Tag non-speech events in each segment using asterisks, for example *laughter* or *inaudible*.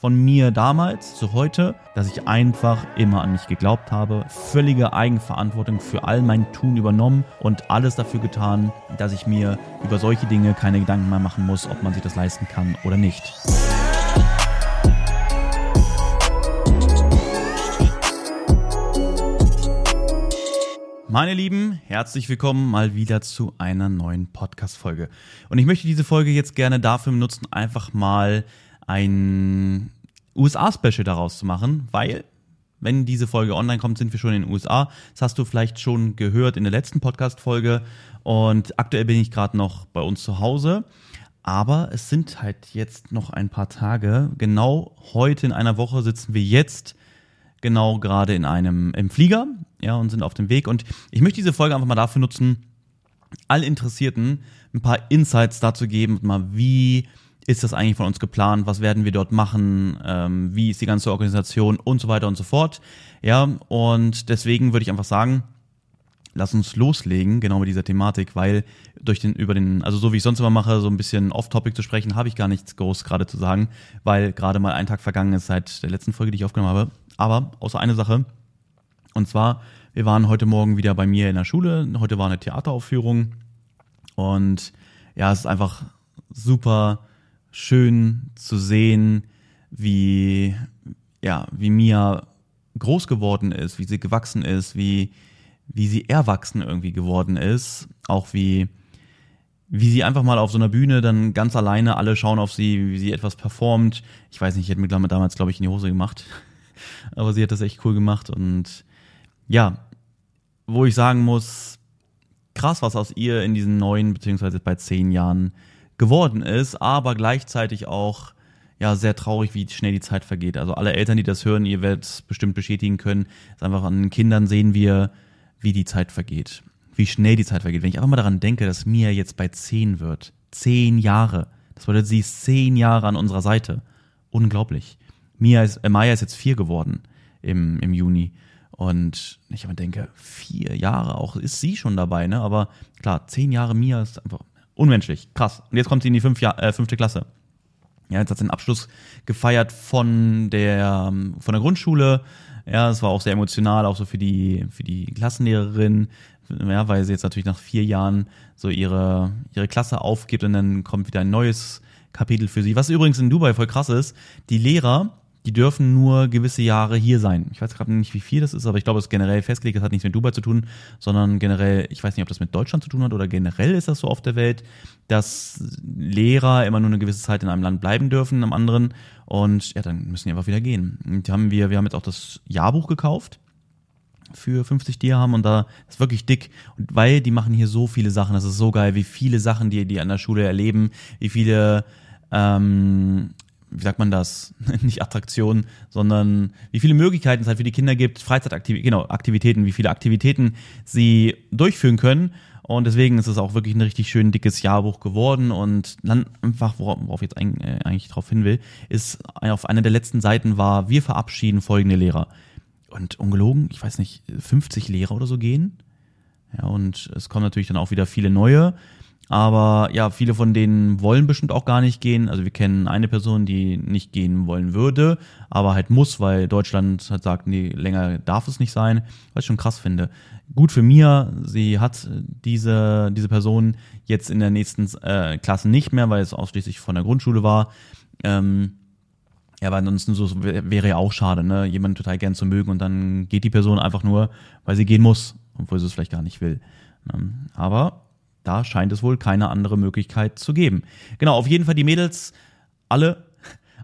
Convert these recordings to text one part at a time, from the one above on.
von mir damals zu heute, dass ich einfach immer an mich geglaubt habe, völlige Eigenverantwortung für all mein Tun übernommen und alles dafür getan, dass ich mir über solche Dinge keine Gedanken mehr machen muss, ob man sich das leisten kann oder nicht. Meine Lieben, herzlich willkommen mal wieder zu einer neuen Podcast-Folge. Und ich möchte diese Folge jetzt gerne dafür benutzen, einfach mal ein USA-Special daraus zu machen, weil wenn diese Folge online kommt, sind wir schon in den USA. Das hast du vielleicht schon gehört in der letzten Podcast-Folge. Und aktuell bin ich gerade noch bei uns zu Hause. Aber es sind halt jetzt noch ein paar Tage. Genau heute in einer Woche sitzen wir jetzt genau gerade in einem im Flieger, ja, und sind auf dem Weg. Und ich möchte diese Folge einfach mal dafür nutzen, all Interessierten ein paar Insights dazu geben, mal wie ist das eigentlich von uns geplant, was werden wir dort machen, ähm, wie ist die ganze Organisation und so weiter und so fort. Ja, und deswegen würde ich einfach sagen, lass uns loslegen, genau mit dieser Thematik, weil durch den, über den, also so wie ich sonst immer mache, so ein bisschen off-topic zu sprechen, habe ich gar nichts groß gerade zu sagen, weil gerade mal ein Tag vergangen ist seit der letzten Folge, die ich aufgenommen habe. Aber außer eine Sache, und zwar, wir waren heute Morgen wieder bei mir in der Schule, heute war eine Theateraufführung und ja, es ist einfach super schön zu sehen, wie, ja, wie Mia groß geworden ist, wie sie gewachsen ist, wie, wie sie erwachsen irgendwie geworden ist, auch wie, wie sie einfach mal auf so einer Bühne dann ganz alleine alle schauen auf sie, wie sie etwas performt. Ich weiß nicht, ich hätte mir damals, glaube ich, in die Hose gemacht. *laughs* Aber sie hat das echt cool gemacht und ja, wo ich sagen muss, krass, was aus ihr in diesen neun, beziehungsweise bei zehn Jahren geworden ist, aber gleichzeitig auch ja sehr traurig, wie schnell die Zeit vergeht. Also alle Eltern, die das hören, ihr werdet es bestimmt bestätigen können, ist einfach an den Kindern sehen wir, wie die Zeit vergeht, wie schnell die Zeit vergeht. Wenn ich einfach mal daran denke, dass Mia jetzt bei zehn wird, zehn Jahre, das bedeutet, sie ist zehn Jahre an unserer Seite. Unglaublich. Mia ist, äh, Maya ist jetzt vier geworden im, im Juni. Und ich immer denke, vier Jahre auch ist sie schon dabei, ne? Aber klar, zehn Jahre Mia ist einfach Unmenschlich, krass. Und jetzt kommt sie in die fünf Jahr, äh, fünfte Klasse. Ja, jetzt hat sie den Abschluss gefeiert von der, von der Grundschule. Ja, es war auch sehr emotional, auch so für die, für die Klassenlehrerin, ja, weil sie jetzt natürlich nach vier Jahren so ihre, ihre Klasse aufgibt und dann kommt wieder ein neues Kapitel für sie. Was übrigens in Dubai voll krass ist, die Lehrer die dürfen nur gewisse Jahre hier sein. Ich weiß gerade nicht, wie viel das ist, aber ich glaube, es ist generell festgelegt. Das hat nichts mit Dubai zu tun, sondern generell, ich weiß nicht, ob das mit Deutschland zu tun hat oder generell ist das so auf der Welt, dass Lehrer immer nur eine gewisse Zeit in einem Land bleiben dürfen, im anderen. Und ja, dann müssen die einfach wieder gehen. Und haben wir, wir haben jetzt auch das Jahrbuch gekauft für 50 Dirham und da ist wirklich dick. Und weil die machen hier so viele Sachen, das ist so geil, wie viele Sachen die, die an der Schule erleben, wie viele ähm, wie sagt man das, *laughs* nicht Attraktionen, sondern wie viele Möglichkeiten es halt für die Kinder gibt, Freizeitaktivitäten, genau, Aktivitäten, wie viele Aktivitäten sie durchführen können. Und deswegen ist es auch wirklich ein richtig schön dickes Jahrbuch geworden. Und dann einfach, worauf ich jetzt äh, eigentlich drauf hin will, ist auf einer der letzten Seiten war, wir verabschieden folgende Lehrer. Und ungelogen, ich weiß nicht, 50 Lehrer oder so gehen. Ja, und es kommen natürlich dann auch wieder viele neue. Aber ja, viele von denen wollen bestimmt auch gar nicht gehen. Also wir kennen eine Person, die nicht gehen wollen würde, aber halt muss, weil Deutschland halt sagt, nee, länger darf es nicht sein, was ich schon krass finde. Gut für Mia, sie hat diese, diese Person jetzt in der nächsten äh, Klasse nicht mehr, weil es ausschließlich von der Grundschule war. Ähm, ja, aber ansonsten so wäre ja auch schade, ne? Jemanden total gern zu mögen und dann geht die Person einfach nur, weil sie gehen muss, obwohl sie es vielleicht gar nicht will. Ähm, aber da scheint es wohl keine andere Möglichkeit zu geben. Genau, auf jeden Fall die Mädels, alle,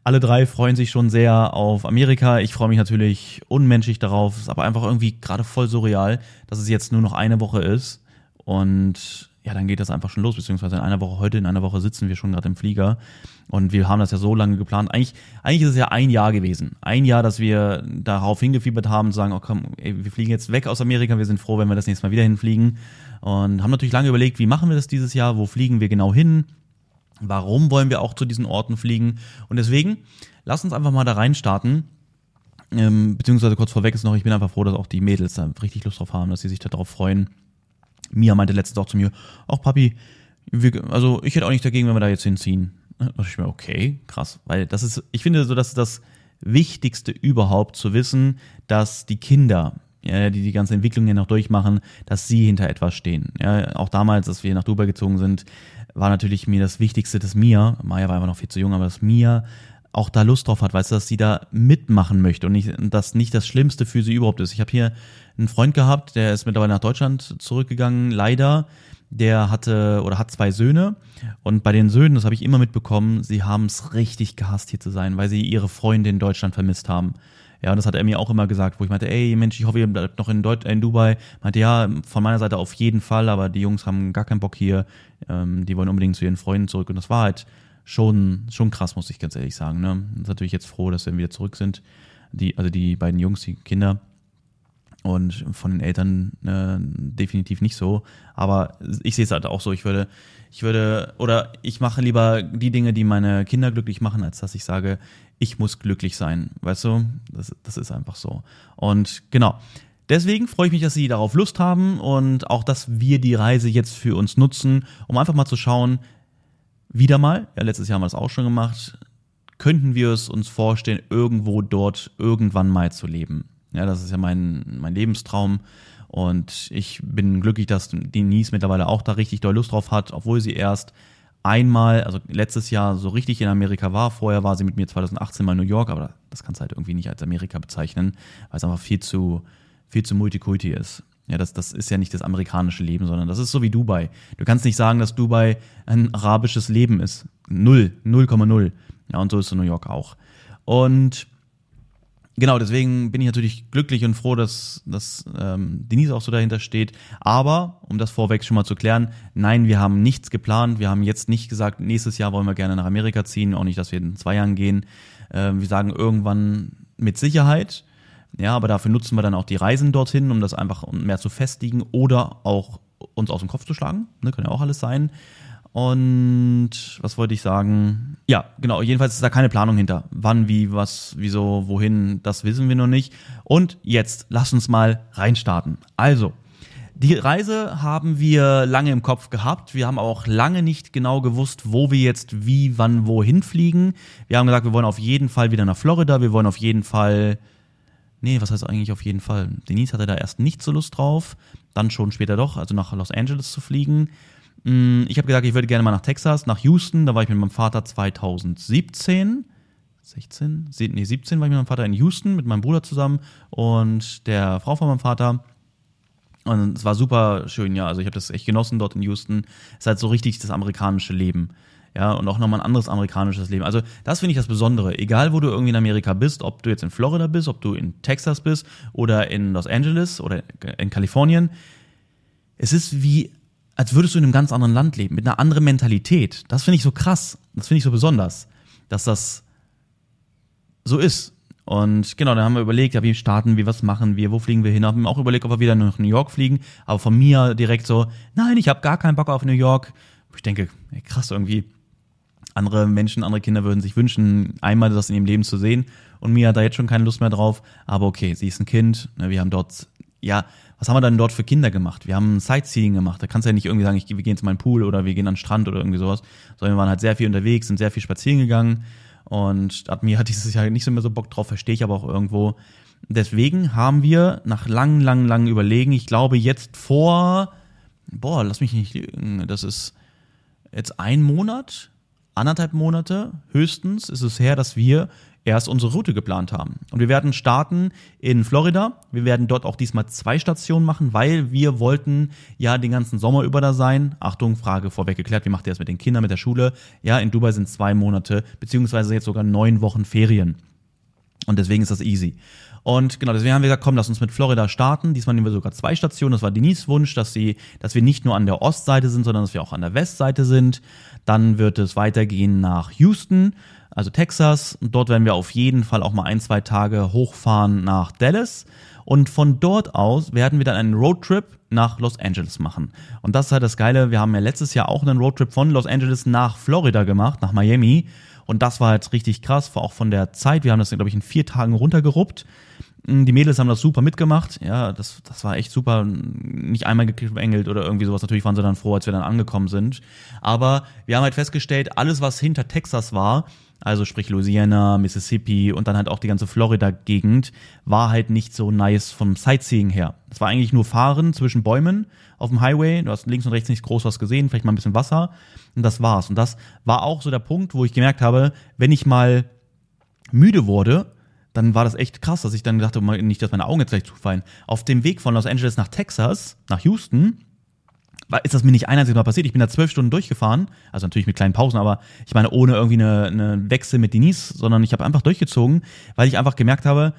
alle drei freuen sich schon sehr auf Amerika. Ich freue mich natürlich unmenschlich darauf. Ist aber einfach irgendwie gerade voll surreal, dass es jetzt nur noch eine Woche ist. Und ja, dann geht das einfach schon los, beziehungsweise in einer Woche heute, in einer Woche sitzen wir schon gerade im Flieger und wir haben das ja so lange geplant. Eigentlich, eigentlich ist es ja ein Jahr gewesen. Ein Jahr, dass wir darauf hingefiebert haben, zu sagen, oh komm, ey, wir fliegen jetzt weg aus Amerika, wir sind froh, wenn wir das nächste Mal wieder hinfliegen und haben natürlich lange überlegt, wie machen wir das dieses Jahr, wo fliegen wir genau hin, warum wollen wir auch zu diesen Orten fliegen und deswegen, lass uns einfach mal da rein starten. Ähm, beziehungsweise kurz vorweg ist noch, ich bin einfach froh, dass auch die Mädels da richtig Lust drauf haben, dass sie sich darauf freuen Mia meinte letztens auch zu mir, auch Papi, wir, also ich hätte auch nicht dagegen, wenn wir da jetzt hinziehen. Da dachte ich mir, okay, krass. Weil das ist, ich finde so, dass das Wichtigste überhaupt zu wissen, dass die Kinder, ja, die die ganze Entwicklung ja noch durchmachen, dass sie hinter etwas stehen. Ja, auch damals, als wir nach Dubai gezogen sind, war natürlich mir das Wichtigste, dass Mia, Maya war einfach noch viel zu jung, aber dass Mia auch da Lust drauf hat, weißt du, dass sie da mitmachen möchte und nicht, dass nicht das Schlimmste für sie überhaupt ist. Ich habe hier einen Freund gehabt, der ist mittlerweile nach Deutschland zurückgegangen, leider. Der hatte oder hat zwei Söhne und bei den Söhnen, das habe ich immer mitbekommen, sie haben es richtig gehasst hier zu sein, weil sie ihre Freunde in Deutschland vermisst haben. Ja, und das hat er mir auch immer gesagt, wo ich meinte, ey Mensch, ich hoffe, ihr bleibt noch in, Deut in Dubai. Meinte, ja, von meiner Seite auf jeden Fall, aber die Jungs haben gar keinen Bock hier. Ähm, die wollen unbedingt zu ihren Freunden zurück. Und das war halt schon, schon krass, muss ich ganz ehrlich sagen. Ne? Ist natürlich jetzt froh, dass wir wieder zurück sind. Die, also die beiden Jungs, die Kinder. Und von den Eltern äh, definitiv nicht so. Aber ich sehe es halt auch so. Ich würde, ich würde, oder ich mache lieber die Dinge, die meine Kinder glücklich machen, als dass ich sage, ich muss glücklich sein. Weißt du? Das, das ist einfach so. Und genau. Deswegen freue ich mich, dass Sie darauf Lust haben und auch, dass wir die Reise jetzt für uns nutzen, um einfach mal zu schauen, wieder mal, ja, letztes Jahr haben wir das auch schon gemacht, könnten wir es uns vorstellen, irgendwo dort irgendwann mal zu leben. Ja, das ist ja mein, mein Lebenstraum. Und ich bin glücklich, dass Denise mittlerweile auch da richtig doll Lust drauf hat, obwohl sie erst einmal, also letztes Jahr so richtig in Amerika war. Vorher war sie mit mir 2018 mal in New York, aber das kannst du halt irgendwie nicht als Amerika bezeichnen, weil es einfach viel zu, viel zu Multikulti ist. Ja, das, das ist ja nicht das amerikanische Leben, sondern das ist so wie Dubai. Du kannst nicht sagen, dass Dubai ein arabisches Leben ist. Null, 0,0. Ja, und so ist so New York auch. Und genau, deswegen bin ich natürlich glücklich und froh, dass, dass ähm, Denise auch so dahinter steht. Aber, um das vorweg schon mal zu klären, nein, wir haben nichts geplant. Wir haben jetzt nicht gesagt, nächstes Jahr wollen wir gerne nach Amerika ziehen, auch nicht, dass wir in zwei Jahren gehen. Ähm, wir sagen irgendwann mit Sicherheit. Ja, aber dafür nutzen wir dann auch die Reisen dorthin, um das einfach mehr zu festigen oder auch uns aus dem Kopf zu schlagen. Ne, kann ja auch alles sein. Und was wollte ich sagen? Ja, genau, jedenfalls ist da keine Planung hinter. Wann, wie, was, wieso, wohin, das wissen wir noch nicht. Und jetzt, lass uns mal reinstarten. Also, die Reise haben wir lange im Kopf gehabt. Wir haben auch lange nicht genau gewusst, wo wir jetzt wie, wann, wohin fliegen. Wir haben gesagt, wir wollen auf jeden Fall wieder nach Florida. Wir wollen auf jeden Fall Nee, was heißt eigentlich auf jeden Fall? Denise hatte da erst nicht so Lust drauf, dann schon später doch, also nach Los Angeles zu fliegen. Mm, ich habe gesagt, ich würde gerne mal nach Texas, nach Houston. Da war ich mit meinem Vater 2017. 16? Nee, 17 war ich mit meinem Vater in Houston mit meinem Bruder zusammen und der Frau von meinem Vater. Und es war super schön, ja. Also ich habe das echt genossen dort in Houston. Es ist halt so richtig das amerikanische Leben ja, und auch nochmal ein anderes amerikanisches Leben. Also das finde ich das Besondere. Egal, wo du irgendwie in Amerika bist, ob du jetzt in Florida bist, ob du in Texas bist oder in Los Angeles oder in Kalifornien, es ist wie, als würdest du in einem ganz anderen Land leben, mit einer anderen Mentalität. Das finde ich so krass. Das finde ich so besonders, dass das so ist. Und genau, dann haben wir überlegt, ja, wie starten wir, was machen wir, wo fliegen wir hin? Haben auch überlegt, ob wir wieder nach New York fliegen. Aber von mir direkt so, nein, ich habe gar keinen Bock auf New York. Ich denke, ey, krass irgendwie andere Menschen, andere Kinder würden sich wünschen, einmal das in ihrem Leben zu sehen. Und Mia hat da jetzt schon keine Lust mehr drauf. Aber okay, sie ist ein Kind. Ne, wir haben dort, ja, was haben wir dann dort für Kinder gemacht? Wir haben Sightseeing gemacht. Da kannst du ja nicht irgendwie sagen, ich, wir gehen zu meinem Pool oder wir gehen an den Strand oder irgendwie sowas. Sondern wir waren halt sehr viel unterwegs, sind sehr viel spazieren gegangen. Und Mia *laughs* hat dieses Jahr nicht so mehr so Bock drauf, verstehe ich aber auch irgendwo. Deswegen haben wir nach langen, langen, langen Überlegen, ich glaube jetzt vor, boah, lass mich nicht lügen, das ist jetzt ein Monat, anderthalb Monate höchstens ist es her, dass wir erst unsere Route geplant haben. Und wir werden starten in Florida. Wir werden dort auch diesmal zwei Stationen machen, weil wir wollten ja den ganzen Sommer über da sein. Achtung, Frage vorweg geklärt, wie macht ihr das mit den Kindern, mit der Schule? Ja, in Dubai sind zwei Monate, beziehungsweise jetzt sogar neun Wochen Ferien. Und deswegen ist das easy. Und genau, deswegen haben wir gesagt, komm, lass uns mit Florida starten. Diesmal nehmen wir sogar zwei Stationen. Das war Denise Wunsch, dass sie, dass wir nicht nur an der Ostseite sind, sondern dass wir auch an der Westseite sind. Dann wird es weitergehen nach Houston, also Texas. Und dort werden wir auf jeden Fall auch mal ein, zwei Tage hochfahren nach Dallas. Und von dort aus werden wir dann einen Roadtrip nach Los Angeles machen. Und das ist halt das Geile. Wir haben ja letztes Jahr auch einen Roadtrip von Los Angeles nach Florida gemacht, nach Miami. Und das war halt richtig krass, war auch von der Zeit. Wir haben das, glaube ich, in vier Tagen runtergeruppt. Die Mädels haben das super mitgemacht. Ja, das, das war echt super. Nicht einmal geengelt oder irgendwie sowas. Natürlich waren sie dann froh, als wir dann angekommen sind. Aber wir haben halt festgestellt, alles, was hinter Texas war, also sprich Louisiana, Mississippi und dann halt auch die ganze Florida-Gegend, war halt nicht so nice vom Sightseeing her. Es war eigentlich nur Fahren zwischen Bäumen auf dem Highway. Du hast links und rechts nicht groß was gesehen, vielleicht mal ein bisschen Wasser und das war's. Und das war auch so der Punkt, wo ich gemerkt habe, wenn ich mal müde wurde, dann war das echt krass, dass ich dann dachte, nicht, dass meine Augen jetzt gleich zufallen. Auf dem Weg von Los Angeles nach Texas, nach Houston, ist das mir nicht ein einziges Mal passiert. Ich bin da zwölf Stunden durchgefahren, also natürlich mit kleinen Pausen, aber ich meine ohne irgendwie eine, eine Wechsel mit Denise, sondern ich habe einfach durchgezogen, weil ich einfach gemerkt habe,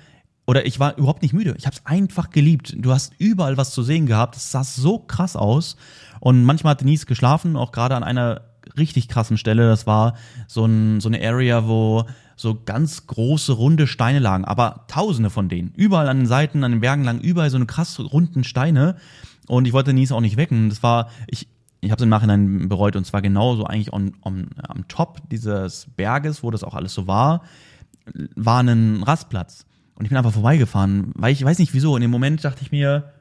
oder ich war überhaupt nicht müde. Ich habe es einfach geliebt. Du hast überall was zu sehen gehabt. Es sah so krass aus. Und manchmal hat Denise geschlafen, auch gerade an einer richtig krassen Stelle. Das war so, ein, so eine Area, wo so ganz große, runde Steine lagen, aber tausende von denen. Überall an den Seiten, an den Bergen lagen überall so eine krass runden Steine. Und ich wollte Denise auch nicht wecken. Das war, ich, ich habe es im Nachhinein bereut und zwar genauso eigentlich on, on, am Top dieses Berges, wo das auch alles so war, war ein Rastplatz. Und ich bin einfach vorbeigefahren, weil ich weiß nicht wieso. In dem Moment dachte ich mir,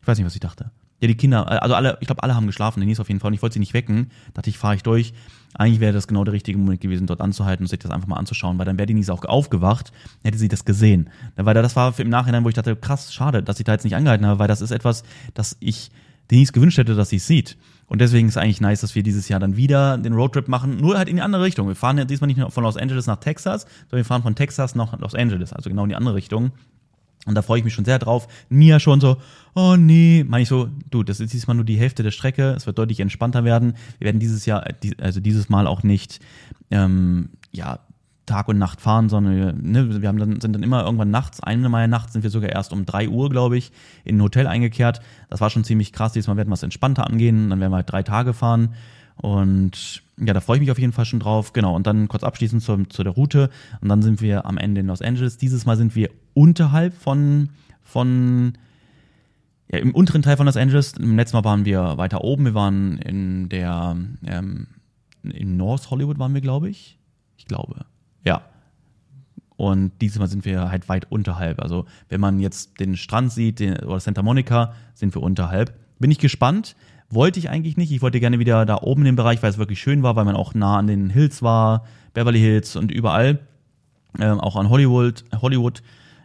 ich weiß nicht, was ich dachte. Ja, die Kinder, also alle, ich glaube, alle haben geschlafen, Denise auf jeden Fall. Und ich wollte sie nicht wecken. Dachte ich, fahre ich durch. Eigentlich wäre das genau der richtige Moment gewesen, dort anzuhalten und sich das einfach mal anzuschauen, weil dann wäre Denise auch aufgewacht, hätte sie das gesehen. Weil das war im Nachhinein, wo ich dachte, krass, schade, dass ich da jetzt nicht angehalten habe, weil das ist etwas, das ich Denise gewünscht hätte, dass sie es sieht. Und deswegen ist es eigentlich nice, dass wir dieses Jahr dann wieder den Roadtrip machen, nur halt in die andere Richtung. Wir fahren ja diesmal nicht von Los Angeles nach Texas, sondern wir fahren von Texas nach Los Angeles, also genau in die andere Richtung. Und da freue ich mich schon sehr drauf. Mia schon so, oh nee, meine ich so, du, das ist diesmal nur die Hälfte der Strecke, es wird deutlich entspannter werden. Wir werden dieses Jahr, äh, also dieses Mal auch nicht, ähm, ja, Tag und Nacht fahren, sondern ne, wir haben dann, sind dann immer irgendwann nachts, eine Mal nachts sind wir sogar erst um drei Uhr, glaube ich, in ein Hotel eingekehrt. Das war schon ziemlich krass. Diesmal werden wir es entspannter angehen, dann werden wir halt drei Tage fahren. Und ja, da freue ich mich auf jeden Fall schon drauf. Genau, und dann kurz abschließend zu, zu der Route. Und dann sind wir am Ende in Los Angeles. Dieses Mal sind wir unterhalb von, von ja, im unteren Teil von Los Angeles. Im letzten Mal waren wir weiter oben. Wir waren in der, ähm, in North Hollywood waren wir, glaube ich. Ich glaube. Ja. Und dieses Mal sind wir halt weit unterhalb. Also, wenn man jetzt den Strand sieht, den, oder Santa Monica, sind wir unterhalb. Bin ich gespannt. Wollte ich eigentlich nicht. Ich wollte gerne wieder da oben den Bereich, weil es wirklich schön war, weil man auch nah an den Hills war, Beverly Hills und überall. Ähm, auch an Hollywood, Hollywood.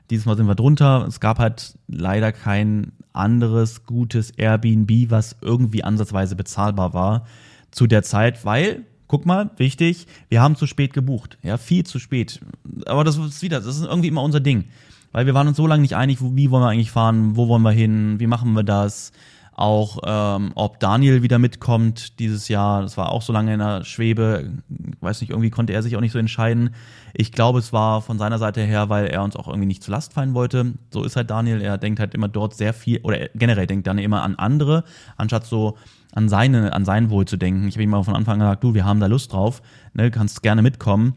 Dieses Mal sind wir drunter. Es gab halt leider kein anderes gutes Airbnb, was irgendwie ansatzweise bezahlbar war zu der Zeit, weil, guck mal, wichtig, wir haben zu spät gebucht. Ja, viel zu spät. Aber das ist wieder, das ist irgendwie immer unser Ding. Weil wir waren uns so lange nicht einig, wie wollen wir eigentlich fahren, wo wollen wir hin, wie machen wir das auch ähm, ob Daniel wieder mitkommt dieses Jahr. Das war auch so lange in der Schwebe. Ich weiß nicht, irgendwie konnte er sich auch nicht so entscheiden. Ich glaube, es war von seiner Seite her, weil er uns auch irgendwie nicht zu Last fallen wollte. So ist halt Daniel. Er denkt halt immer dort sehr viel, oder generell denkt Daniel immer an andere, anstatt so an seine, an sein Wohl zu denken. Ich habe ihm mal von Anfang an gesagt, du, wir haben da Lust drauf, ne, kannst gerne mitkommen.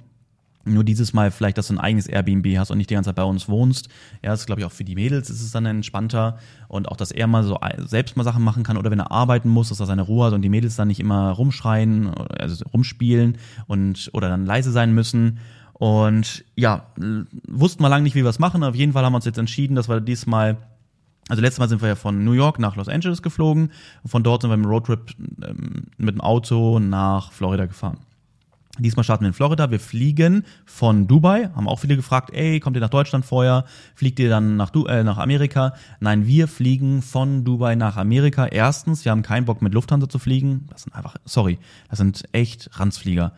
Nur dieses Mal vielleicht, dass du ein eigenes Airbnb hast und nicht die ganze Zeit bei uns wohnst. Ja, das ist, glaube ich, auch für die Mädels ist es dann entspannter. Und auch, dass er mal so selbst mal Sachen machen kann oder wenn er arbeiten muss, dass er seine Ruhe hat und die Mädels dann nicht immer rumschreien, also rumspielen und oder dann leise sein müssen. Und ja, wussten wir lange nicht, wie wir es machen. Auf jeden Fall haben wir uns jetzt entschieden, dass wir diesmal also letztes Mal sind wir ja von New York nach Los Angeles geflogen. Von dort sind wir im Roadtrip ähm, mit dem Auto nach Florida gefahren. Diesmal starten wir in Florida. Wir fliegen von Dubai. Haben auch viele gefragt, ey, kommt ihr nach Deutschland vorher? Fliegt ihr dann nach, du äh, nach Amerika? Nein, wir fliegen von Dubai nach Amerika. Erstens, wir haben keinen Bock mit Lufthansa zu fliegen. Das sind einfach, sorry, das sind echt Ranzflieger,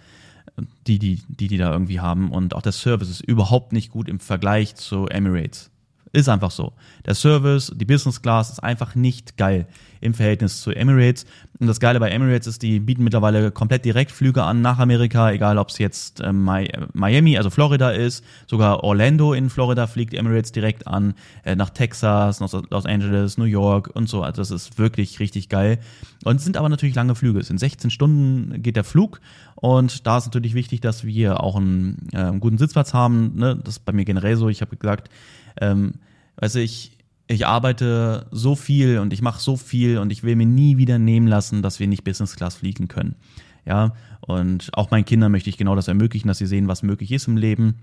die, die, die, die da irgendwie haben. Und auch der Service ist überhaupt nicht gut im Vergleich zu Emirates. Ist einfach so. Der Service, die Business Class ist einfach nicht geil im Verhältnis zu Emirates. Und das Geile bei Emirates ist, die bieten mittlerweile komplett Direktflüge an nach Amerika, egal ob es jetzt äh, Miami, also Florida ist, sogar Orlando in Florida fliegt Emirates direkt an, äh, nach Texas, nach Los Angeles, New York und so. Also das ist wirklich richtig geil. Und es sind aber natürlich lange Flüge. Es sind 16 Stunden geht der Flug und da ist natürlich wichtig, dass wir auch einen, äh, guten Sitzplatz haben. Ne? Das ist bei mir generell so. Ich habe gesagt, ähm, also ich, ich arbeite so viel und ich mache so viel und ich will mir nie wieder nehmen lassen, dass wir nicht Business Class fliegen können. Ja, und auch meinen Kindern möchte ich genau das ermöglichen, dass sie sehen, was möglich ist im Leben.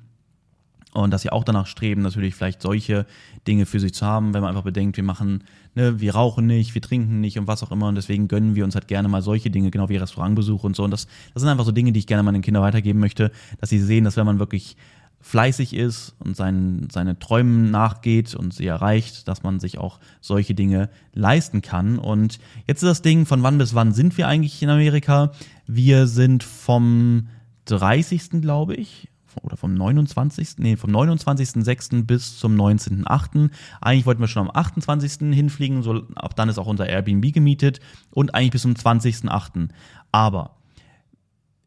Und dass sie auch danach streben, natürlich vielleicht solche Dinge für sich zu haben, wenn man einfach bedenkt, wir machen, ne, wir rauchen nicht, wir trinken nicht und was auch immer. Und deswegen gönnen wir uns halt gerne mal solche Dinge, genau wie Restaurantbesuche und so. Und das, das sind einfach so Dinge, die ich gerne meinen Kindern weitergeben möchte, dass sie sehen, dass wenn man wirklich fleißig ist und seinen, seine Träumen nachgeht und sie erreicht, dass man sich auch solche Dinge leisten kann. Und jetzt ist das Ding, von wann bis wann sind wir eigentlich in Amerika? Wir sind vom 30. glaube ich, oder vom 29. Nee, vom 29.06. bis zum 19.08. Eigentlich wollten wir schon am 28. hinfliegen, so ab dann ist auch unser Airbnb gemietet und eigentlich bis zum 20.08. Aber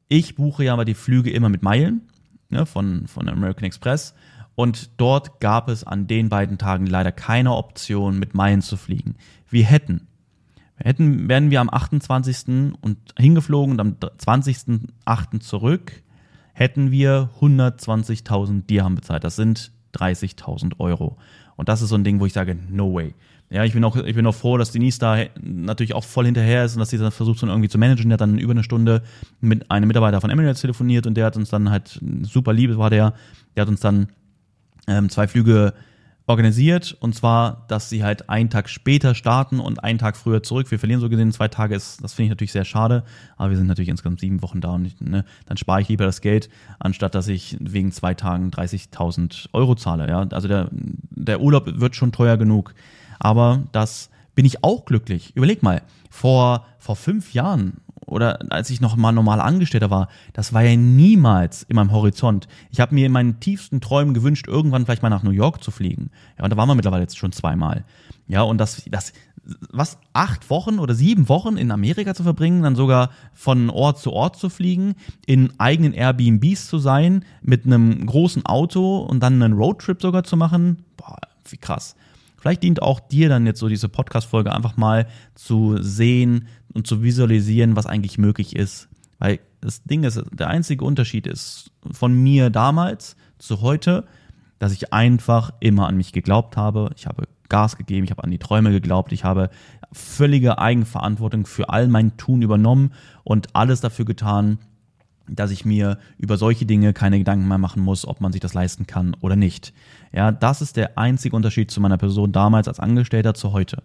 ich buche ja aber die Flüge immer mit Meilen ne, von, von American Express. Und dort gab es an den beiden Tagen leider keine Option, mit Meilen zu fliegen. Wir hätten, wir hätten, wären wir am 28. und hingeflogen und am 20.8. zurück, hätten wir 120.000 Dirham bezahlt. Das sind 30.000 Euro. Und das ist so ein Ding, wo ich sage, no way. Ja, ich bin auch, ich bin auch froh, dass Denise da natürlich auch voll hinterher ist und dass sie das versucht, so irgendwie zu managen. Der hat dann über eine Stunde mit einem Mitarbeiter von Emirates telefoniert und der hat uns dann halt, super lieb war der, der hat uns dann ähm, zwei Flüge organisiert und zwar, dass sie halt einen Tag später starten und einen Tag früher zurück. Wir verlieren so gesehen zwei Tage, ist, das finde ich natürlich sehr schade, aber wir sind natürlich insgesamt sieben Wochen da und ne, dann spare ich lieber das Geld, anstatt dass ich wegen zwei Tagen 30.000 Euro zahle. Ja, also der, der Urlaub wird schon teuer genug aber das bin ich auch glücklich. Überleg mal, vor, vor fünf Jahren oder als ich noch mal normal Angestellter war, das war ja niemals in meinem Horizont. Ich habe mir in meinen tiefsten Träumen gewünscht, irgendwann vielleicht mal nach New York zu fliegen. Ja, und da waren wir mittlerweile jetzt schon zweimal. Ja, und das, das, was, acht Wochen oder sieben Wochen in Amerika zu verbringen, dann sogar von Ort zu Ort zu fliegen, in eigenen Airbnbs zu sein, mit einem großen Auto und dann einen Roadtrip sogar zu machen, boah, wie krass. Vielleicht dient auch dir dann jetzt so diese Podcast-Folge einfach mal zu sehen und zu visualisieren, was eigentlich möglich ist. Weil das Ding ist, der einzige Unterschied ist von mir damals zu heute, dass ich einfach immer an mich geglaubt habe. Ich habe Gas gegeben, ich habe an die Träume geglaubt, ich habe völlige Eigenverantwortung für all mein Tun übernommen und alles dafür getan, dass ich mir über solche Dinge keine Gedanken mehr machen muss, ob man sich das leisten kann oder nicht. Ja, das ist der einzige Unterschied zu meiner Person damals als Angestellter zu heute.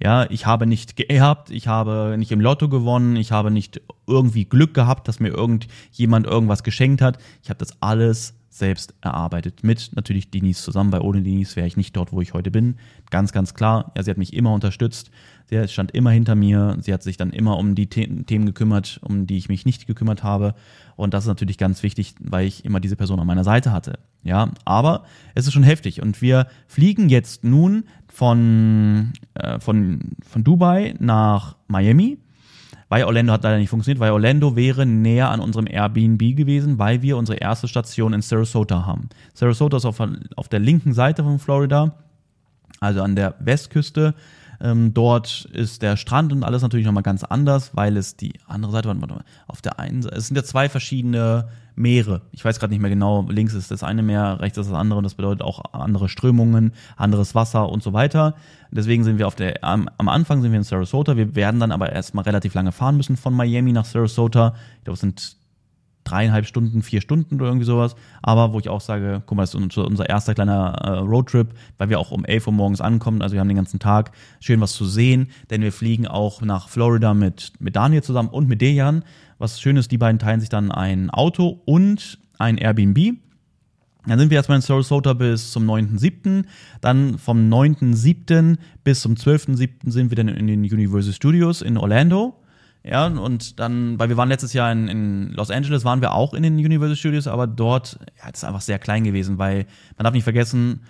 Ja, ich habe nicht geerbt, ich habe nicht im Lotto gewonnen, ich habe nicht irgendwie Glück gehabt, dass mir irgendjemand irgendwas geschenkt hat. Ich habe das alles selbst erarbeitet. Mit natürlich Denise zusammen, weil ohne Denise wäre ich nicht dort, wo ich heute bin. Ganz, ganz klar. Ja, sie hat mich immer unterstützt. Sie stand immer hinter mir. Sie hat sich dann immer um die Themen gekümmert, um die ich mich nicht gekümmert habe. Und das ist natürlich ganz wichtig, weil ich immer diese Person an meiner Seite hatte. Ja, aber es ist schon heftig. Und wir fliegen jetzt nun von, äh, von, von Dubai nach Miami weil Orlando hat leider nicht funktioniert, weil Orlando wäre näher an unserem Airbnb gewesen, weil wir unsere erste Station in Sarasota haben. Sarasota ist auf, auf der linken Seite von Florida, also an der Westküste. Ähm, dort ist der Strand und alles natürlich nochmal ganz anders, weil es die andere Seite, warte mal, auf der einen Seite, es sind ja zwei verschiedene Meere. Ich weiß gerade nicht mehr genau, links ist das eine Meer, rechts ist das andere und das bedeutet auch andere Strömungen, anderes Wasser und so weiter. Deswegen sind wir auf der, am, am Anfang sind wir in Sarasota. Wir werden dann aber erstmal relativ lange fahren müssen von Miami nach Sarasota. Ich glaube, es sind dreieinhalb Stunden, vier Stunden oder irgendwie sowas. Aber wo ich auch sage, guck mal, das ist unser erster kleiner äh, Roadtrip, weil wir auch um 11 Uhr morgens ankommen. Also wir haben den ganzen Tag schön was zu sehen, denn wir fliegen auch nach Florida mit, mit Daniel zusammen und mit Dejan. Was schön ist, die beiden teilen sich dann ein Auto und ein Airbnb. Dann sind wir erstmal in Sarasota bis zum 9.7. Dann vom 9.7. bis zum 12.7. sind wir dann in den Universal Studios in Orlando. Ja, und dann, weil wir waren letztes Jahr in, in Los Angeles, waren wir auch in den Universal Studios, aber dort, ja, ist einfach sehr klein gewesen, weil man darf nicht vergessen,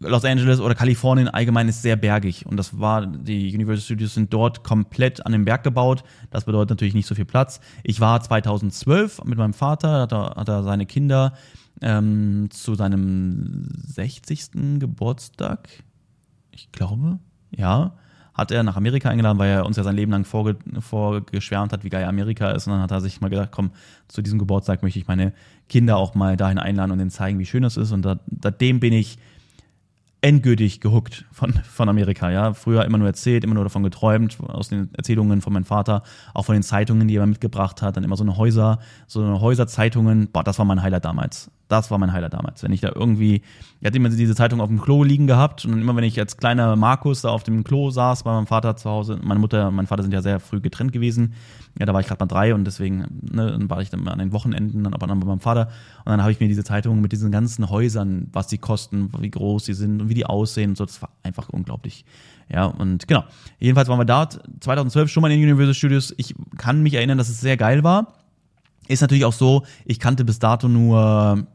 Los Angeles oder Kalifornien allgemein ist sehr bergig und das war, die Universal Studios sind dort komplett an den Berg gebaut. Das bedeutet natürlich nicht so viel Platz. Ich war 2012 mit meinem Vater, hat er, hat er seine Kinder ähm, zu seinem 60. Geburtstag, ich glaube, ja, hat er nach Amerika eingeladen, weil er uns ja sein Leben lang vorge vorgeschwärmt hat, wie geil Amerika ist. Und dann hat er sich mal gedacht, komm, zu diesem Geburtstag möchte ich meine Kinder auch mal dahin einladen und denen zeigen, wie schön das ist. Und da, dem bin ich endgültig gehuckt von, von Amerika. Ja, früher immer nur erzählt, immer nur davon geträumt, aus den Erzählungen von meinem Vater, auch von den Zeitungen, die er mitgebracht hat, dann immer so eine Häuser, so eine Häuserzeitungen. Boah, das war mein Highlight damals das war mein Highlight damals. Wenn ich da irgendwie, ich hatte immer diese Zeitung auf dem Klo liegen gehabt und immer wenn ich als kleiner Markus da auf dem Klo saß bei meinem Vater zu Hause, meine Mutter und mein Vater sind ja sehr früh getrennt gewesen. Ja, da war ich gerade mal drei und deswegen ne, dann war ich dann an den Wochenenden dann aber dann bei meinem Vater und dann habe ich mir diese Zeitung mit diesen ganzen Häusern, was sie kosten, wie groß sie sind und wie die aussehen und so, das war einfach unglaublich. Ja, und genau. Jedenfalls waren wir da 2012 schon mal in den Universal Studios. Ich kann mich erinnern, dass es sehr geil war. Ist natürlich auch so, ich kannte bis dato nur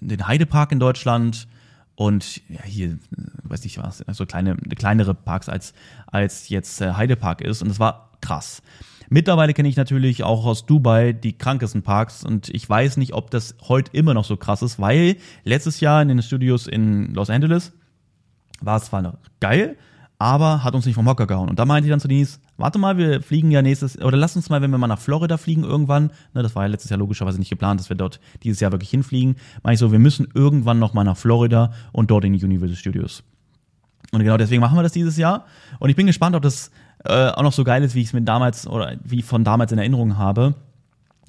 den Heidepark in Deutschland und ja, hier, weiß ich was, so kleine, kleinere Parks als, als jetzt äh, Heidepark ist. Und es war krass. Mittlerweile kenne ich natürlich auch aus Dubai die krankesten Parks und ich weiß nicht, ob das heute immer noch so krass ist, weil letztes Jahr in den Studios in Los Angeles war es zwar noch geil, aber hat uns nicht vom Hocker gehauen. Und da meinte ich dann zu Denise, warte mal, wir fliegen ja nächstes, oder lass uns mal, wenn wir mal nach Florida fliegen irgendwann, ne, das war ja letztes Jahr logischerweise nicht geplant, dass wir dort dieses Jahr wirklich hinfliegen, meine ich so, wir müssen irgendwann noch mal nach Florida und dort in die Universal Studios. Und genau deswegen machen wir das dieses Jahr. Und ich bin gespannt, ob das äh, auch noch so geil ist, wie ich es mir damals oder wie von damals in Erinnerung habe.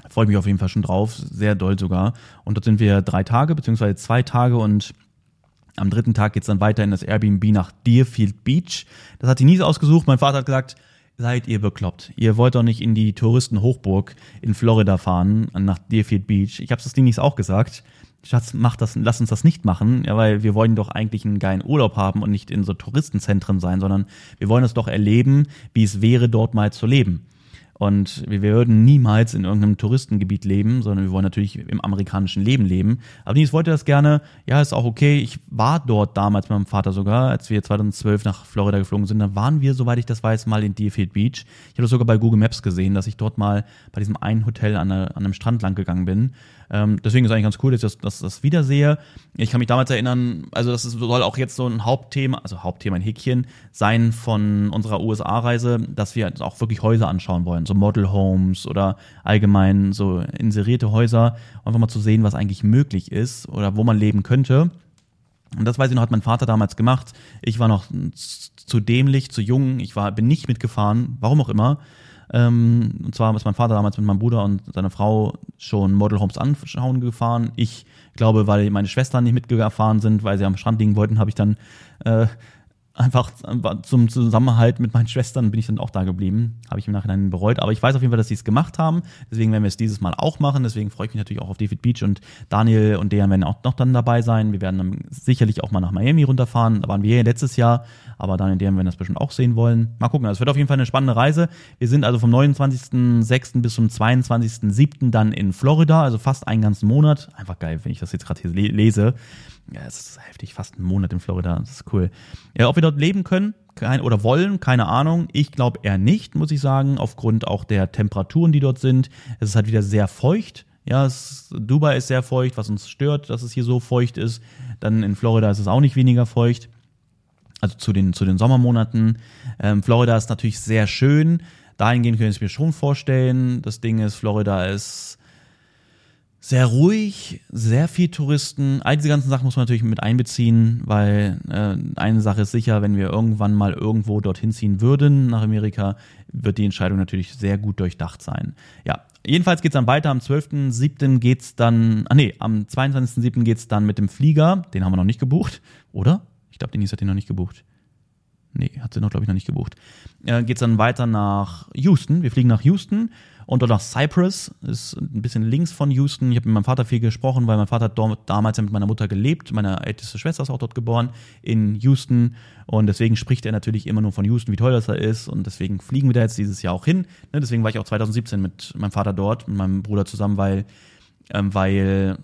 Freue mich auf jeden Fall schon drauf, sehr doll sogar. Und dort sind wir drei Tage, beziehungsweise zwei Tage und am dritten Tag geht's dann weiter in das Airbnb nach Deerfield Beach. Das hat die Niese ausgesucht. Mein Vater hat gesagt, seid ihr bekloppt. Ihr wollt doch nicht in die Touristenhochburg in Florida fahren, nach Deerfield Beach. Ich habe das Denise auch gesagt. Schatz, mach das, lass uns das nicht machen, ja, weil wir wollen doch eigentlich einen geilen Urlaub haben und nicht in so Touristenzentren sein, sondern wir wollen es doch erleben, wie es wäre, dort mal zu leben. Und wir würden niemals in irgendeinem Touristengebiet leben, sondern wir wollen natürlich im amerikanischen Leben leben. Aber Nils wollte das gerne. Ja, ist auch okay. Ich war dort damals mit meinem Vater sogar, als wir 2012 nach Florida geflogen sind. Da waren wir, soweit ich das weiß, mal in Deerfield Beach. Ich habe das sogar bei Google Maps gesehen, dass ich dort mal bei diesem einen Hotel an, eine, an einem Strand lang gegangen bin. Ähm, deswegen ist eigentlich ganz cool, dass ich das, dass das wiedersehe. Ich kann mich damals erinnern, also das ist, soll auch jetzt so ein Hauptthema, also Hauptthema ein Häkchen sein von unserer USA-Reise, dass wir auch wirklich Häuser anschauen wollen, so Model Homes oder allgemein so inserierte Häuser, einfach mal zu sehen, was eigentlich möglich ist oder wo man leben könnte. Und das weiß ich noch, hat mein Vater damals gemacht. Ich war noch zu dämlich, zu jung. Ich war, bin nicht mitgefahren, warum auch immer. Ähm, und zwar ist mein Vater damals mit meinem Bruder und seiner Frau schon Model Homes anschauen gefahren. Ich glaube, weil meine Schwestern nicht mitgefahren sind, weil sie am Strand liegen wollten, habe ich dann äh, einfach zum Zusammenhalt mit meinen Schwestern bin ich dann auch da geblieben. Habe ich im Nachhinein bereut. Aber ich weiß auf jeden Fall, dass sie es gemacht haben. Deswegen werden wir es dieses Mal auch machen. Deswegen freue ich mich natürlich auch auf David Beach und Daniel und Dejan werden auch noch dann dabei sein. Wir werden dann sicherlich auch mal nach Miami runterfahren. Da waren wir ja letztes Jahr. Aber Daniel und Dejan werden das bestimmt auch sehen wollen. Mal gucken. Es wird auf jeden Fall eine spannende Reise. Wir sind also vom 29.06. bis zum 22.07. dann in Florida. Also fast einen ganzen Monat. Einfach geil, wenn ich das jetzt gerade hier lese. Ja, es ist heftig, fast einen Monat in Florida. Das ist cool. Ja, ob wir dort leben können kein, oder wollen, keine Ahnung. Ich glaube eher nicht, muss ich sagen, aufgrund auch der Temperaturen, die dort sind. Es ist halt wieder sehr feucht. Ja, es, Dubai ist sehr feucht, was uns stört, dass es hier so feucht ist. Dann in Florida ist es auch nicht weniger feucht. Also zu den, zu den Sommermonaten. Ähm, Florida ist natürlich sehr schön. Dahingehend können Sie es mir schon vorstellen. Das Ding ist, Florida ist sehr ruhig, sehr viel Touristen. All diese ganzen Sachen muss man natürlich mit einbeziehen, weil äh, eine Sache ist sicher, wenn wir irgendwann mal irgendwo dorthin ziehen würden nach Amerika, wird die Entscheidung natürlich sehr gut durchdacht sein. Ja, jedenfalls geht's dann weiter. Am 12.07. geht's dann, ah nee, am 22.07. geht's dann mit dem Flieger. Den haben wir noch nicht gebucht, oder? Ich glaube, Denise hat den noch nicht gebucht. Nee, hat sie noch, glaube ich, noch nicht gebucht. Äh, geht's dann weiter nach Houston. Wir fliegen nach Houston und dort nach Cyprus, ist ein bisschen links von Houston. Ich habe mit meinem Vater viel gesprochen, weil mein Vater hat damals ja mit meiner Mutter gelebt. Meine älteste Schwester ist auch dort geboren, in Houston. Und deswegen spricht er natürlich immer nur von Houston, wie toll das da ist. Und deswegen fliegen wir da jetzt dieses Jahr auch hin. Ne, deswegen war ich auch 2017 mit meinem Vater dort, mit meinem Bruder zusammen, weil, ähm, weil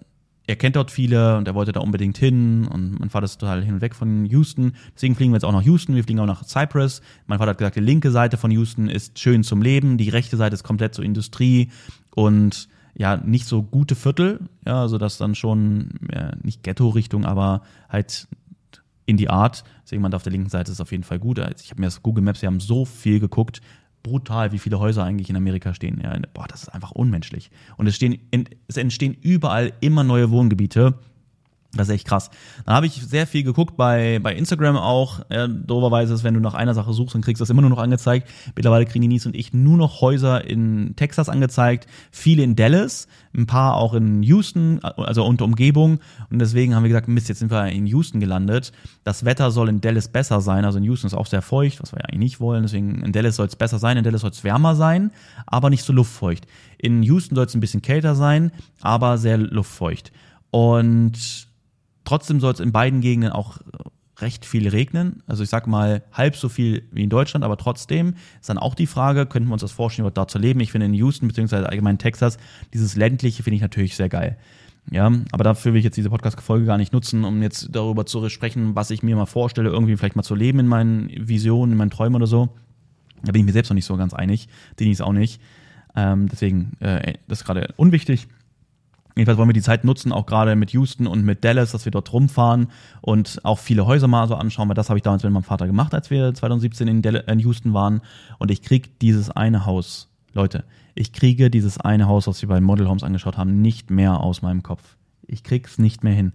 er kennt dort viele und er wollte da unbedingt hin und mein Vater ist total hin und weg von Houston. Deswegen fliegen wir jetzt auch nach Houston, wir fliegen auch nach Cyprus. Mein Vater hat gesagt, die linke Seite von Houston ist schön zum Leben, die rechte Seite ist komplett zur Industrie und ja, nicht so gute Viertel, ja, also das dann schon, ja, nicht Ghetto-Richtung, aber halt in die Art. Deswegen man auf der linken Seite ist auf jeden Fall gut. Ich habe mir das Google Maps, wir haben so viel geguckt, brutal, wie viele Häuser eigentlich in Amerika stehen. Ja, boah, das ist einfach unmenschlich. Und es, stehen, es entstehen überall immer neue Wohngebiete. Das ist echt krass. Dann habe ich sehr viel geguckt bei, bei Instagram auch. Ja, doberweise ist, wenn du nach einer Sache suchst, dann kriegst du das immer nur noch angezeigt. Mittlerweile kriegen die Nies und ich nur noch Häuser in Texas angezeigt, viele in Dallas, ein paar auch in Houston, also unter Umgebung. Und deswegen haben wir gesagt, Mist, jetzt sind wir in Houston gelandet. Das Wetter soll in Dallas besser sein. Also in Houston ist auch sehr feucht, was wir ja eigentlich nicht wollen. Deswegen in Dallas soll es besser sein, in Dallas soll es wärmer sein, aber nicht so luftfeucht. In Houston soll es ein bisschen kälter sein, aber sehr luftfeucht. Und Trotzdem soll es in beiden Gegenden auch recht viel regnen. Also ich sag mal halb so viel wie in Deutschland, aber trotzdem ist dann auch die Frage, könnten wir uns das vorstellen, dort zu leben? Ich finde in Houston beziehungsweise allgemein Texas dieses ländliche finde ich natürlich sehr geil. Ja, aber dafür will ich jetzt diese Podcast-Folge gar nicht nutzen, um jetzt darüber zu sprechen, was ich mir mal vorstelle, irgendwie vielleicht mal zu leben in meinen Visionen, in meinen Träumen oder so. Da bin ich mir selbst noch nicht so ganz einig. Denis auch nicht. Ähm, deswegen, äh, das ist gerade unwichtig. Jedenfalls wollen wir die Zeit nutzen, auch gerade mit Houston und mit Dallas, dass wir dort rumfahren und auch viele Häuser mal so anschauen, weil das habe ich damals mit meinem Vater gemacht, als wir 2017 in, Dallas, in Houston waren. Und ich krieg dieses eine Haus, Leute, ich kriege dieses eine Haus, was wir bei Model Homes angeschaut haben, nicht mehr aus meinem Kopf. Ich krieg's nicht mehr hin.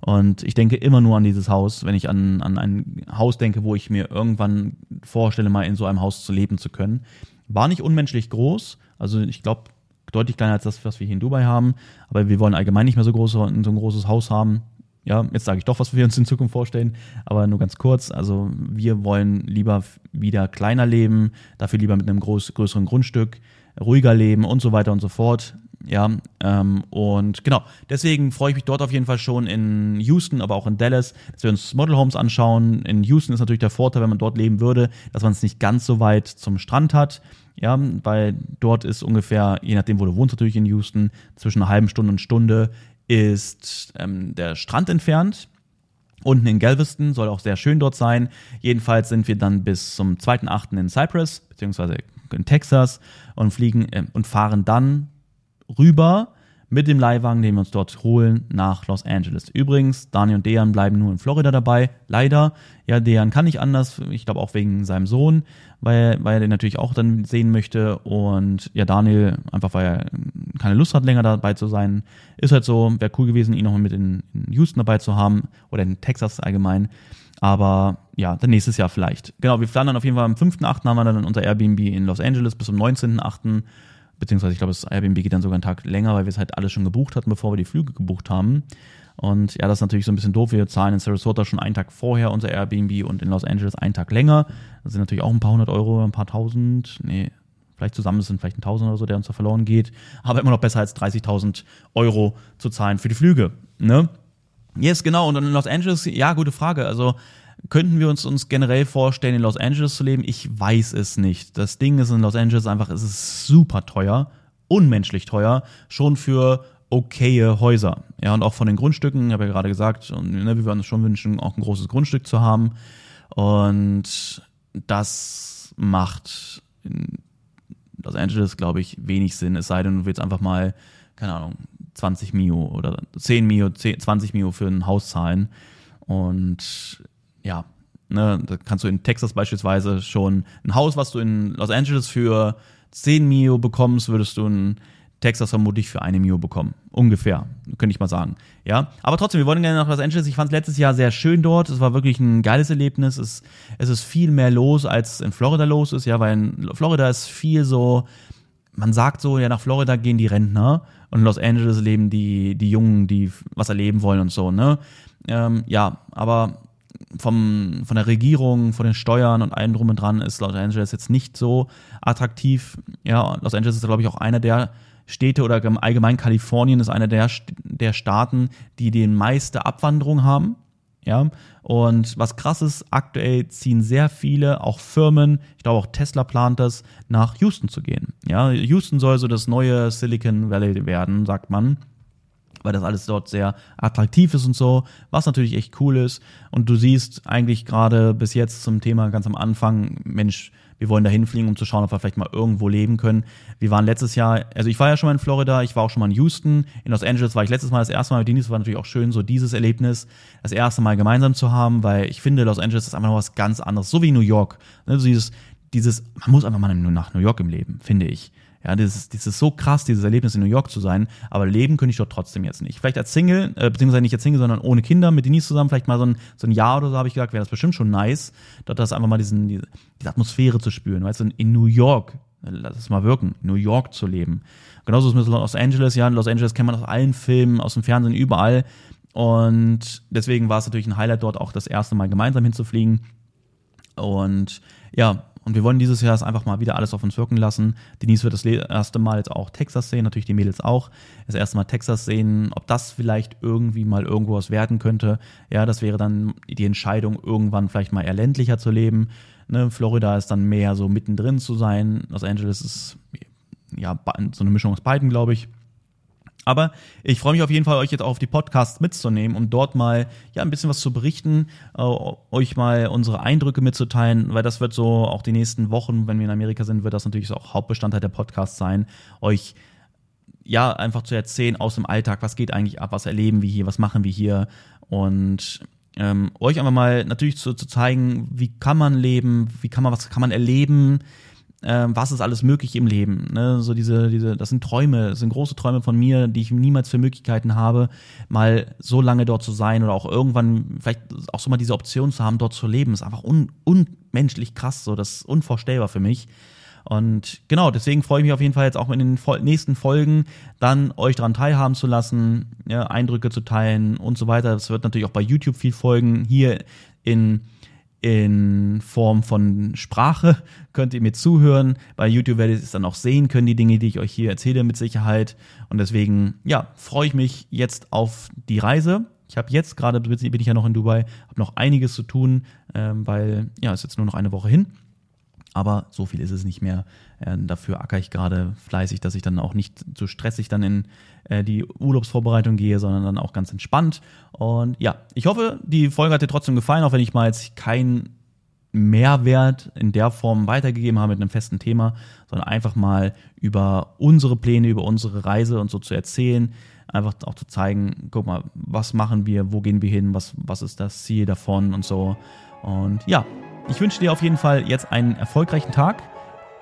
Und ich denke immer nur an dieses Haus, wenn ich an, an ein Haus denke, wo ich mir irgendwann vorstelle, mal in so einem Haus zu leben zu können. War nicht unmenschlich groß. Also ich glaube, deutlich kleiner als das, was wir hier in Dubai haben. Aber wir wollen allgemein nicht mehr so, groß, so ein großes Haus haben. Ja, jetzt sage ich doch, was wir uns in Zukunft vorstellen, aber nur ganz kurz. Also wir wollen lieber wieder kleiner leben, dafür lieber mit einem groß, größeren Grundstück, ruhiger leben und so weiter und so fort. Ja, ähm, und genau, deswegen freue ich mich dort auf jeden Fall schon in Houston, aber auch in Dallas, dass wir uns Model Homes anschauen. In Houston ist natürlich der Vorteil, wenn man dort leben würde, dass man es nicht ganz so weit zum Strand hat. Ja, weil dort ist ungefähr, je nachdem, wo du wohnst, natürlich in Houston, zwischen einer halben Stunde und Stunde ist ähm, der Strand entfernt. Unten in Galveston soll auch sehr schön dort sein. Jedenfalls sind wir dann bis zum 2.8. in Cypress, beziehungsweise in Texas und fliegen äh, und fahren dann rüber mit dem Leihwagen, den wir uns dort holen, nach Los Angeles. Übrigens, Daniel und Dejan bleiben nur in Florida dabei. Leider. Ja, Dejan kann nicht anders. Ich glaube auch wegen seinem Sohn, weil, weil er den natürlich auch dann sehen möchte. Und ja, Daniel, einfach weil er keine Lust hat, länger dabei zu sein. Ist halt so. Wäre cool gewesen, ihn noch mit in, in Houston dabei zu haben. Oder in Texas allgemein. Aber ja, dann nächstes Jahr vielleicht. Genau, wir planen dann auf jeden Fall am 5.8. haben wir dann unser Airbnb in Los Angeles bis zum 19.8 beziehungsweise ich glaube, das Airbnb geht dann sogar einen Tag länger, weil wir es halt alles schon gebucht hatten, bevor wir die Flüge gebucht haben. Und ja, das ist natürlich so ein bisschen doof. Wir zahlen in Sarasota schon einen Tag vorher unser Airbnb und in Los Angeles einen Tag länger. Das sind natürlich auch ein paar hundert Euro, ein paar tausend, nee, vielleicht zusammen sind vielleicht ein Tausend oder so, der uns da verloren geht. Aber immer noch besser als 30.000 Euro zu zahlen für die Flüge, ne? Yes, genau. Und in Los Angeles, ja, gute Frage. Also, Könnten wir uns uns generell vorstellen, in Los Angeles zu leben? Ich weiß es nicht. Das Ding ist in Los Angeles einfach, es ist super teuer, unmenschlich teuer, schon für okaye Häuser. Ja, und auch von den Grundstücken, ich habe ja gerade gesagt, und, ne, wir würden uns schon wünschen, auch ein großes Grundstück zu haben. Und das macht in Los Angeles, glaube ich, wenig Sinn, es sei denn, du willst einfach mal, keine Ahnung, 20 Mio oder 10 Mio, 10, 20 Mio für ein Haus zahlen. Und ja, ne, da kannst du in Texas beispielsweise schon ein Haus, was du in Los Angeles für 10 Mio bekommst, würdest du in Texas vermutlich für eine Mio bekommen. Ungefähr, könnte ich mal sagen. Ja, aber trotzdem, wir wollen gerne nach Los Angeles. Ich fand es letztes Jahr sehr schön dort. Es war wirklich ein geiles Erlebnis. Es, es ist viel mehr los, als in Florida los ist. Ja, weil in Florida ist viel so, man sagt so, ja, nach Florida gehen die Rentner und in Los Angeles leben die, die Jungen, die was erleben wollen und so, ne? Ähm, ja, aber vom, von der Regierung, von den Steuern und allem drum und dran ist Los Angeles jetzt nicht so attraktiv. Ja, Los Angeles ist, glaube ich, auch einer der Städte oder allgemein Kalifornien ist einer der, der Staaten, die den meiste Abwanderung haben. Ja, und was krass ist, aktuell ziehen sehr viele, auch Firmen, ich glaube auch Tesla plant das, nach Houston zu gehen. Ja, Houston soll so das neue Silicon Valley werden, sagt man weil das alles dort sehr attraktiv ist und so, was natürlich echt cool ist. Und du siehst eigentlich gerade bis jetzt zum Thema ganz am Anfang, Mensch, wir wollen da hinfliegen, um zu schauen, ob wir vielleicht mal irgendwo leben können. Wir waren letztes Jahr, also ich war ja schon mal in Florida, ich war auch schon mal in Houston, in Los Angeles war ich letztes Mal das erste Mal mit Denise, war natürlich auch schön, so dieses Erlebnis das erste Mal gemeinsam zu haben, weil ich finde, Los Angeles ist einfach noch was ganz anderes, so wie New York. Ne, dieses, dieses, man muss einfach mal nach New York im Leben, finde ich. Ja, das ist, so krass, dieses Erlebnis in New York zu sein, aber leben könnte ich dort trotzdem jetzt nicht. Vielleicht als Single, äh, beziehungsweise nicht als Single, sondern ohne Kinder, mit Denise zusammen, vielleicht mal so ein, so ein Jahr oder so, habe ich gesagt, wäre das bestimmt schon nice, dort das einfach mal diesen, diese, diese Atmosphäre zu spüren, weißt du, in New York, lass es mal wirken, New York zu leben. Genauso ist es mit Los Angeles, ja, in Los Angeles kennt man aus allen Filmen, aus dem Fernsehen, überall. Und deswegen war es natürlich ein Highlight, dort auch das erste Mal gemeinsam hinzufliegen. Und ja, und wir wollen dieses Jahr es einfach mal wieder alles auf uns wirken lassen. Denise wird das erste Mal jetzt auch Texas sehen, natürlich die Mädels auch. Das erste Mal Texas sehen, ob das vielleicht irgendwie mal irgendwo was werden könnte. Ja, das wäre dann die Entscheidung, irgendwann vielleicht mal eher ländlicher zu leben. Ne, Florida ist dann mehr so mittendrin zu sein. Los Angeles ist ja so eine Mischung aus beiden, glaube ich. Aber ich freue mich auf jeden Fall, euch jetzt auch auf die Podcasts mitzunehmen, um dort mal ja ein bisschen was zu berichten, äh, euch mal unsere Eindrücke mitzuteilen, weil das wird so auch die nächsten Wochen, wenn wir in Amerika sind, wird das natürlich auch Hauptbestandteil der Podcasts sein, euch ja einfach zu erzählen aus dem Alltag, was geht eigentlich ab, was erleben wir hier, was machen wir hier. Und ähm, euch einfach mal natürlich zu, zu zeigen, wie kann man leben, wie kann man was kann man erleben, äh, was ist alles möglich im Leben. Ne? So diese, diese, das sind Träume, das sind große Träume von mir, die ich niemals für Möglichkeiten habe, mal so lange dort zu sein oder auch irgendwann vielleicht auch so mal diese Option zu haben, dort zu leben. ist einfach un, unmenschlich krass, so das ist unvorstellbar für mich. Und genau, deswegen freue ich mich auf jeden Fall jetzt auch in den nächsten Folgen dann euch daran teilhaben zu lassen, ja, Eindrücke zu teilen und so weiter. Es wird natürlich auch bei YouTube viel folgen. Hier in in Form von Sprache *laughs* könnt ihr mir zuhören. Bei YouTube werdet ihr es dann auch sehen können, die Dinge, die ich euch hier erzähle, mit Sicherheit. Und deswegen, ja, freue ich mich jetzt auf die Reise. Ich habe jetzt gerade, bin ich ja noch in Dubai, habe noch einiges zu tun, ähm, weil, ja, es ist jetzt nur noch eine Woche hin. Aber so viel ist es nicht mehr. Äh, dafür acker ich gerade fleißig, dass ich dann auch nicht zu stressig dann in äh, die Urlaubsvorbereitung gehe, sondern dann auch ganz entspannt. Und ja, ich hoffe, die Folge hat dir trotzdem gefallen, auch wenn ich mal jetzt keinen Mehrwert in der Form weitergegeben habe mit einem festen Thema, sondern einfach mal über unsere Pläne, über unsere Reise und so zu erzählen. Einfach auch zu zeigen, guck mal, was machen wir, wo gehen wir hin, was, was ist das Ziel davon und so. Und ja, ich wünsche dir auf jeden Fall jetzt einen erfolgreichen Tag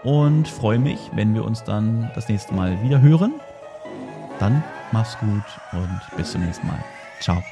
und freue mich, wenn wir uns dann das nächste Mal wieder hören. Dann mach's gut und bis zum nächsten Mal. Ciao.